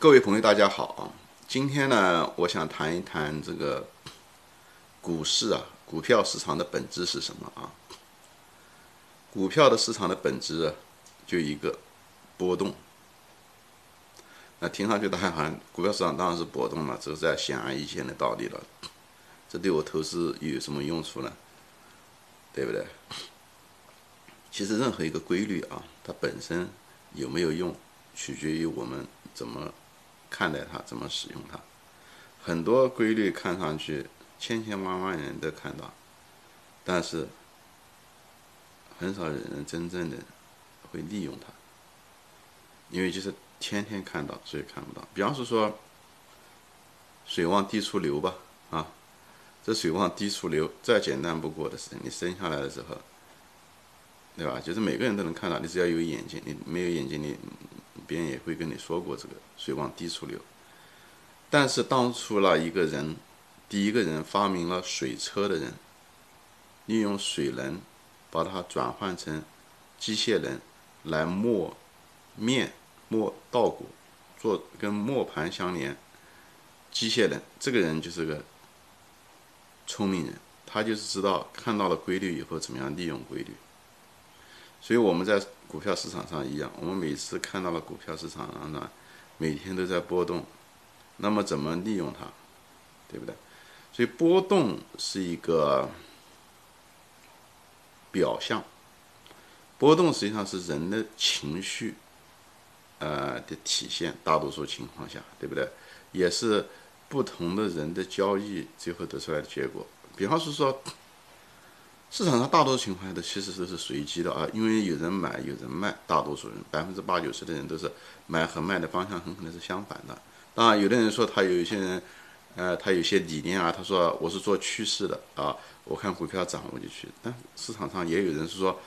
各位朋友，大家好啊！今天呢，我想谈一谈这个股市啊，股票市场的本质是什么啊？股票的市场的本质就一个波动。那听上去大家好像股票市场当然是波动了，这是在显而易见的道理了。这对我投资有什么用处呢？对不对？其实任何一个规律啊，它本身有没有用，取决于我们怎么。看待它，怎么使用它？很多规律看上去千千万万人都看到，但是很少有人真正的会利用它，因为就是天天看到，所以看不到。比方说，水往低处流吧，啊，这水往低处流，再简单不过的事情。你生下来的时候，对吧？就是每个人都能看到，你只要有眼睛，你没有眼睛，你。别人也会跟你说过这个水往低处流，但是当初了一个人，第一个人发明了水车的人，利用水能把它转换成机械能来磨面、磨稻谷，做跟磨盘相连，机械能，这个人就是个聪明人，他就是知道看到了规律以后怎么样利用规律。所以我们在股票市场上一样，我们每次看到了股票市场上呢，每天都在波动，那么怎么利用它，对不对？所以波动是一个表象，波动实际上是人的情绪，呃的体现，大多数情况下，对不对？也是不同的人的交易最后得出来的结果。比方是说。市场上大多数情况下的其实都是随机的啊，因为有人买有人卖，大多数人百分之八九十的人都是买和卖的方向很可能是相反的。当然，有的人说他有一些人，呃，他有些理念啊，他说我是做趋势的啊，我看股票涨我就去。但市场上也有人是说，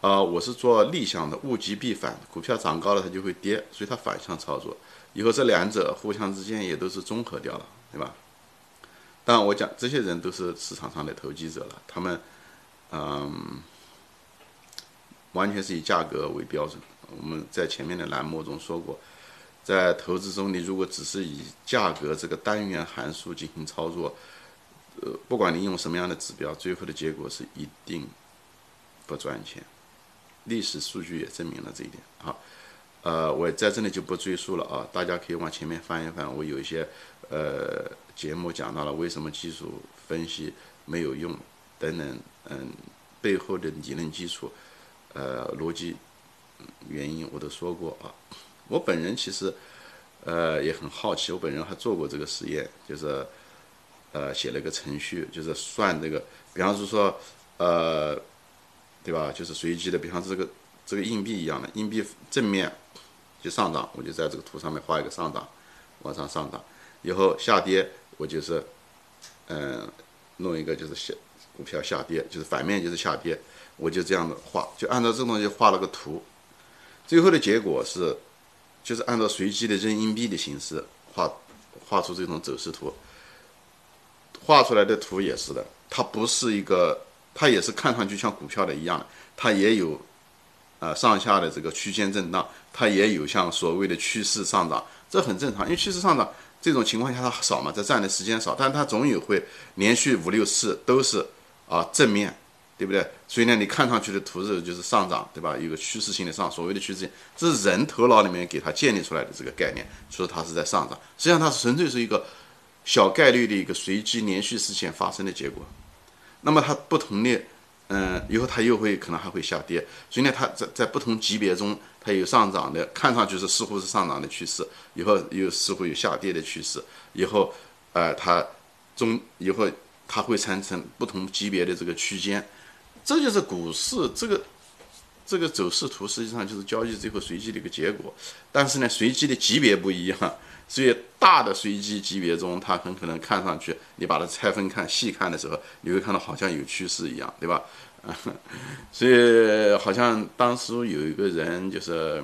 啊，我是做逆向的，物极必反，股票涨高了它就会跌，所以它反向操作。以后这两者互相之间也都是综合掉了，对吧？当然，我讲这些人都是市场上的投机者了，他们。嗯，完全是以价格为标准。我们在前面的栏目中说过，在投资中，你如果只是以价格这个单元函数进行操作，呃，不管你用什么样的指标，最后的结果是一定不赚钱。历史数据也证明了这一点。好，呃，我在这里就不赘述了啊，大家可以往前面翻一翻。我有一些呃节目讲到了为什么技术分析没有用。等等，嗯，背后的理论基础，呃，逻辑原因我都说过啊。我本人其实，呃，也很好奇，我本人还做过这个实验，就是，呃，写了一个程序，就是算这个，比方说，呃，对吧？就是随机的，比方这个这个硬币一样的，硬币正面就上涨，我就在这个图上面画一个上涨，往上上涨，以后下跌，我就是，嗯，弄一个就是下。股票下跌就是反面就是下跌，我就这样的画，就按照这东西画了个图，最后的结果是，就是按照随机的扔硬币的形式画，画出这种走势图，画出来的图也是的，它不是一个，它也是看上去像股票的一样，它也有，啊上下的这个区间震荡，它也有像所谓的趋势上涨，这很正常，因为趋势上涨这种情况下它少嘛，在占的时间少，但它总有会连续五六次都是。啊，正面，对不对？所以呢，你看上去的图是就是上涨，对吧？有个趋势性的上，所谓的趋势性，这是人头脑里面给它建立出来的这个概念，说它是在上涨。实际上，它纯粹是一个小概率的一个随机连续事件发生的结果。那么它不同的，嗯，以后它又会可能还会下跌。所以呢，它在在不同级别中，它有上涨的，看上去是似乎是上涨的趋势，以后又似乎有下跌的趋势。以后，呃，它中以后。它会产生不同级别的这个区间，这就是股市这个这个走势图，实际上就是交易最后随机的一个结果。但是呢，随机的级别不一样，所以大的随机级别中，它很可能看上去，你把它拆分看、细看的时候，你会看到好像有趋势一样，对吧？所以好像当时有一个人就是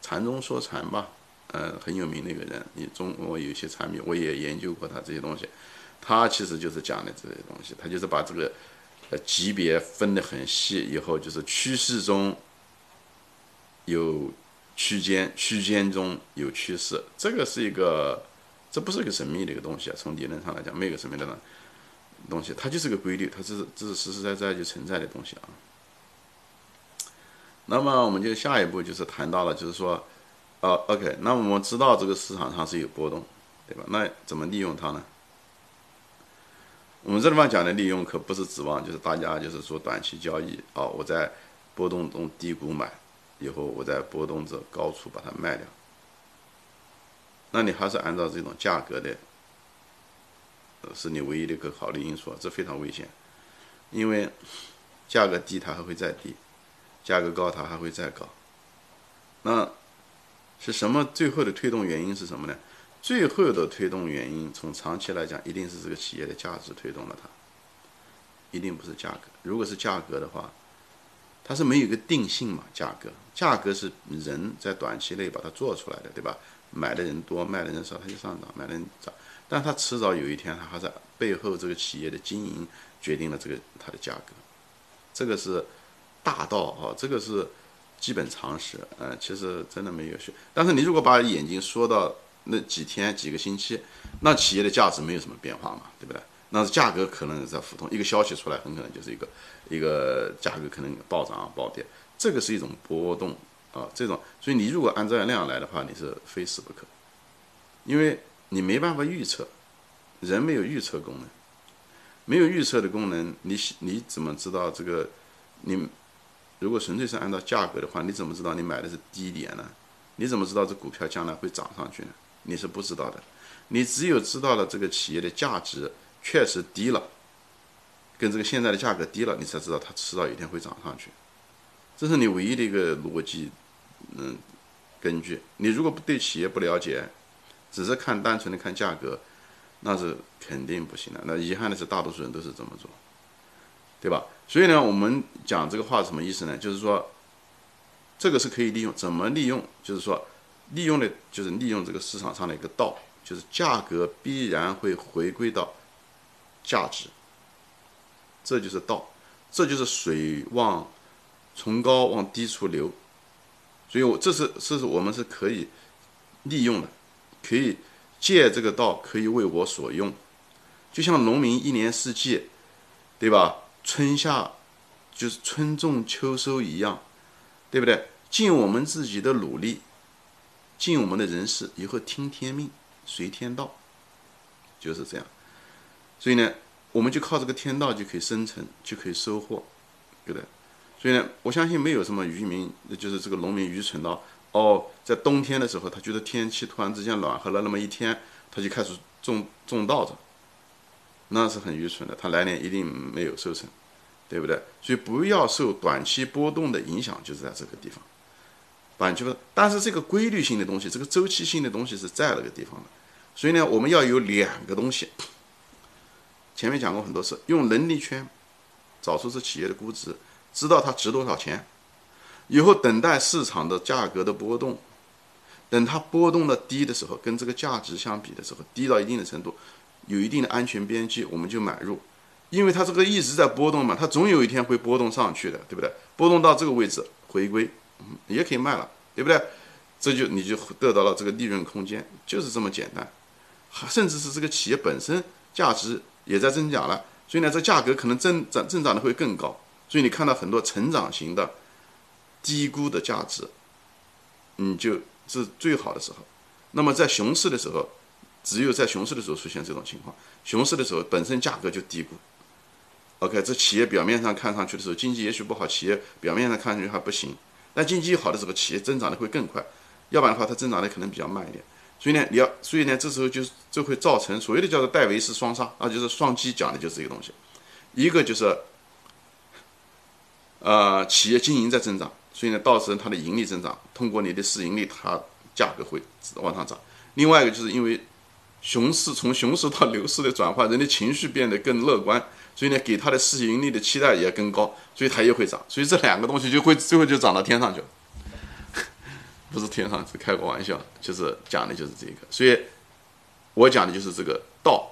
禅中说禅吧，呃，很有名的一个人，你中国有些产品，我也研究过他这些东西。他其实就是讲的这些东西，他就是把这个呃级别分得很细，以后就是趋势中有区间，区间中有趋势，这个是一个，这不是一个神秘的一个东西啊。从理论上来讲，没有神秘的呢东西，它就是个规律，它是这是实实在在就存在的东西啊。那么我们就下一步就是谈到了，就是说，呃，OK，那我们知道这个市场上是有波动，对吧？那怎么利用它呢？我们这地方讲的利用，可不是指望就是大家就是说短期交易啊，我在波动中低谷买，以后我在波动着高处把它卖掉。那你还是按照这种价格的，是你唯一的一个考虑因素，这非常危险，因为价格低它还会再低，价格高它还会再高。那是什么最后的推动原因是什么呢？最后的推动原因，从长期来讲，一定是这个企业的价值推动了它，一定不是价格。如果是价格的话，它是没有一个定性嘛？价格，价格是人在短期内把它做出来的，对吧？买的人多，卖的人少，它就上涨；买的人涨，但它迟早有一天，它还在背后这个企业的经营决定了这个它的价格。这个是大道啊，这个是基本常识。呃，其实真的没有学。但是你如果把眼睛缩到那几天几个星期，那企业的价值没有什么变化嘛，对不对？那价格可能在浮动，一个消息出来，很可能就是一个一个价格可能暴涨啊暴跌，这个是一种波动啊，这种，所以你如果按照量来的话，你是非死不可，因为你没办法预测，人没有预测功能，没有预测的功能，你你怎么知道这个？你如果纯粹是按照价格的话，你怎么知道你买的是低点呢？你怎么知道这股票将来会涨上去呢？你是不知道的，你只有知道了这个企业的价值确实低了，跟这个现在的价格低了，你才知道它迟早有一天会涨上去，这是你唯一的一个逻辑，嗯，根据。你如果不对企业不了解，只是看单纯的看价格，那是肯定不行的。那遗憾的是，大多数人都是这么做，对吧？所以呢，我们讲这个话什么意思呢？就是说，这个是可以利用，怎么利用？就是说。利用的，就是利用这个市场上的一个道，就是价格必然会回归到价值，这就是道，这就是水往从高往低处流，所以，我这是这是我们是可以利用的，可以借这个道可以为我所用，就像农民一年四季，对吧？春夏就是春种秋收一样，对不对？尽我们自己的努力。尽我们的人事，以后听天命，随天道，就是这样。所以呢，我们就靠这个天道就可以生存，就可以收获，对不对？所以呢，我相信没有什么渔民，就是这个农民愚蠢到哦，在冬天的时候，他觉得天气突然之间暖和了那么一天，他就开始种种稻子，那是很愚蠢的，他来年一定没有收成，对不对？所以不要受短期波动的影响，就是在这个地方。板球，但是这个规律性的东西，这个周期性的东西是在那个地方的，所以呢，我们要有两个东西。前面讲过很多次，用能力圈找出这企业的估值，知道它值多少钱，以后等待市场的价格的波动，等它波动的低的时候，跟这个价值相比的时候，低到一定的程度，有一定的安全边际，我们就买入，因为它这个一直在波动嘛，它总有一天会波动上去的，对不对？波动到这个位置回归。也可以卖了，对不对？这就你就得到了这个利润空间，就是这么简单。甚至是这个企业本身价值也在增长了，所以呢，这价格可能增长增长的会更高。所以你看到很多成长型的低估的价值，你就是最好的时候。那么在熊市的时候，只有在熊市的时候出现这种情况。熊市的时候本身价格就低估。OK，这企业表面上看上去的时候，经济也许不好，企业表面上看上去还不行。但经济好的时候，企业增长的会更快，要不然的话，它增长的可能比较慢一点。所以呢，你要，所以呢，这时候就就会造成所谓的叫做戴维斯双杀，啊，就是双击讲的就是这个东西。一个就是，呃，企业经营在增长，所以呢，到时它的盈利增长，通过你的市盈率，它价格会往上涨。另外一个就是因为熊市从熊市到牛市的转换，人的情绪变得更乐观。所以呢，给它的市盈率的期待也更高，所以它也会涨。所以这两个东西就会最后就涨到天上去了，不是天上，是开个玩笑，就是讲的就是这个。所以，我讲的就是这个道。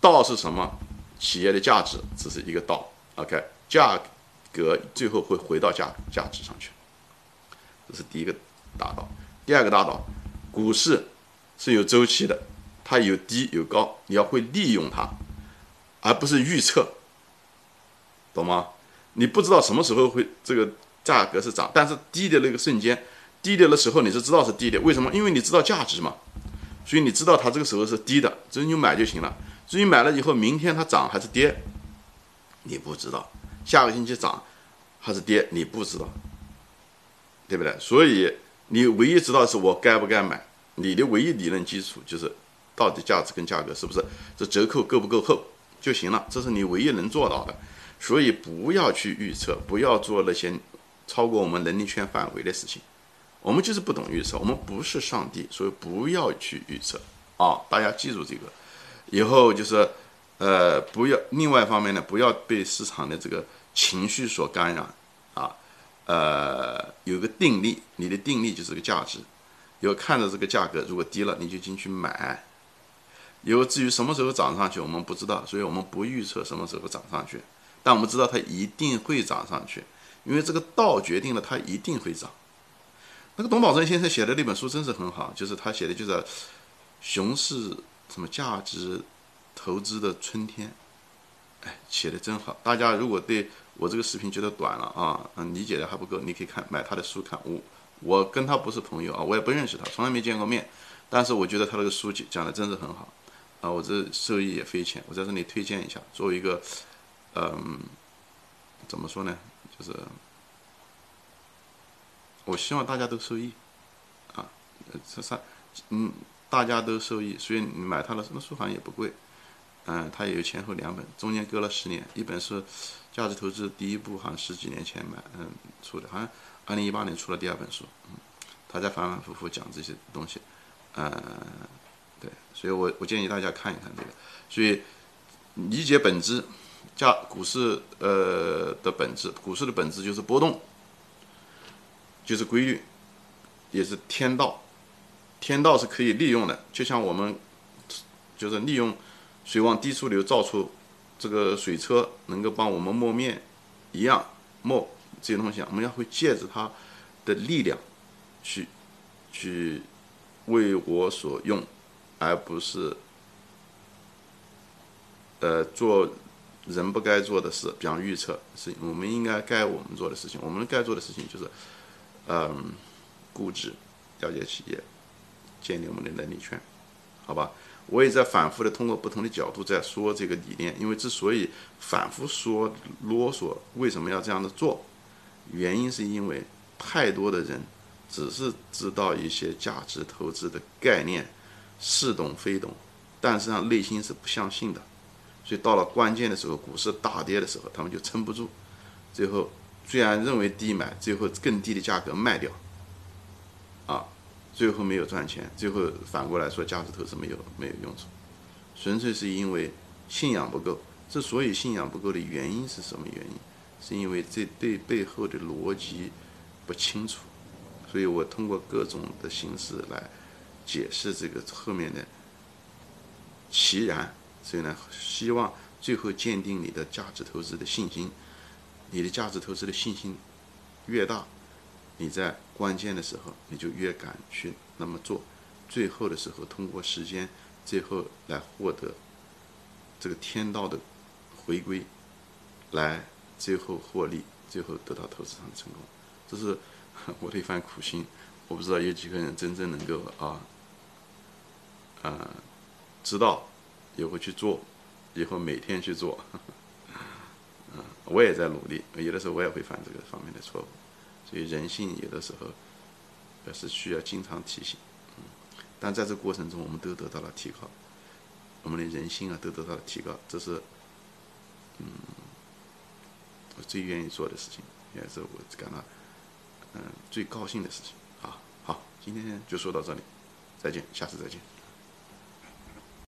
道是什么？企业的价值只是一个道。OK，价格最后会回到价价值上去，这是第一个大道。第二个大道，股市是有周期的，它有低有高，你要会利用它，而不是预测，懂吗？你不知道什么时候会这个价格是涨，但是低的那个瞬间，低的的时候你是知道是低的，为什么？因为你知道价值嘛，所以你知道它这个时候是低的，只有你买就行了。至于买了以后明天它涨还是跌，你不知道，下个星期涨还是跌你不知道，对不对？所以你唯一知道是我该不该买，你的唯一理论基础就是到底价值跟价格是不是这折扣够不够厚就行了，这是你唯一能做到的。所以不要去预测，不要做那些超过我们能力圈范围的事情。我们就是不懂预测，我们不是上帝，所以不要去预测啊！大家记住这个，以后就是，呃，不要。另外一方面呢，不要被市场的这个情绪所干扰啊。呃，有个定力，你的定力就是个价值。有看着这个价格如果低了，你就进去买。有至于什么时候涨上去，我们不知道，所以我们不预测什么时候涨上去。但我们知道它一定会涨上去，因为这个道决定了它一定会涨。那个董宝珍先生写的那本书真是很好，就是他写的就是熊市什么价值投资的春天，哎，写的真好。大家如果对我这个视频觉得短了啊，嗯，理解的还不够，你可以看买他的书看。我我跟他不是朋友啊，我也不认识他，从来没见过面，但是我觉得他那个书讲的真是很好啊，我这受益也匪浅。我在这里推荐一下，作为一个。嗯，怎么说呢？就是我希望大家都受益啊，这三嗯，大家都受益。所以你买他的那书好像也不贵，嗯，他也有前后两本，中间隔了十年。一本是价值投资第一部，好像十几年前买嗯出的，好像二零一八年出了第二本书。嗯，他在反反复复讲这些东西，嗯，对，所以我我建议大家看一看这个，所以理解本质。加股市呃的本质，股市的本质就是波动，就是规律，也是天道。天道是可以利用的，就像我们就是利用水往低处流，造出这个水车能够帮我们磨面一样，磨这些东西，我们要会借着它的力量去去为我所用，而不是呃做。人不该做的事，比方预测，是我们应该该我们做的事情。我们该做的事情就是，嗯，估值，了解企业，建立我们的能力圈，好吧？我也在反复的通过不同的角度在说这个理念。因为之所以反复说啰嗦，为什么要这样的做？原因是因为太多的人只是知道一些价值投资的概念，似懂非懂，但是上内心是不相信的。所以到了关键的时候，股市大跌的时候，他们就撑不住，最后虽然认为低买，最后更低的价格卖掉，啊，最后没有赚钱，最后反过来说价值投资没有没有用处，纯粹是因为信仰不够。之所以信仰不够的原因是什么原因？是因为这对背后的逻辑不清楚。所以我通过各种的形式来解释这个后面的其然。所以呢，希望最后鉴定你的价值投资的信心。你的价值投资的信心越大，你在关键的时候你就越敢去那么做。最后的时候，通过时间，最后来获得这个天道的回归，来最后获利，最后得到投资上的成功。这是我的一番苦心。我不知道有几个人真正能够啊，啊，知道。也会去做，以后每天去做，嗯，我也在努力。有的时候我也会犯这个方面的错误，所以人性有的时候也是需要经常提醒。但在这过程中，我们都得到了提高，我们的人性啊都得到了提高，这是嗯我最愿意做的事情，也是我感到嗯最高兴的事情。好，好，今天就说到这里，再见，下次再见。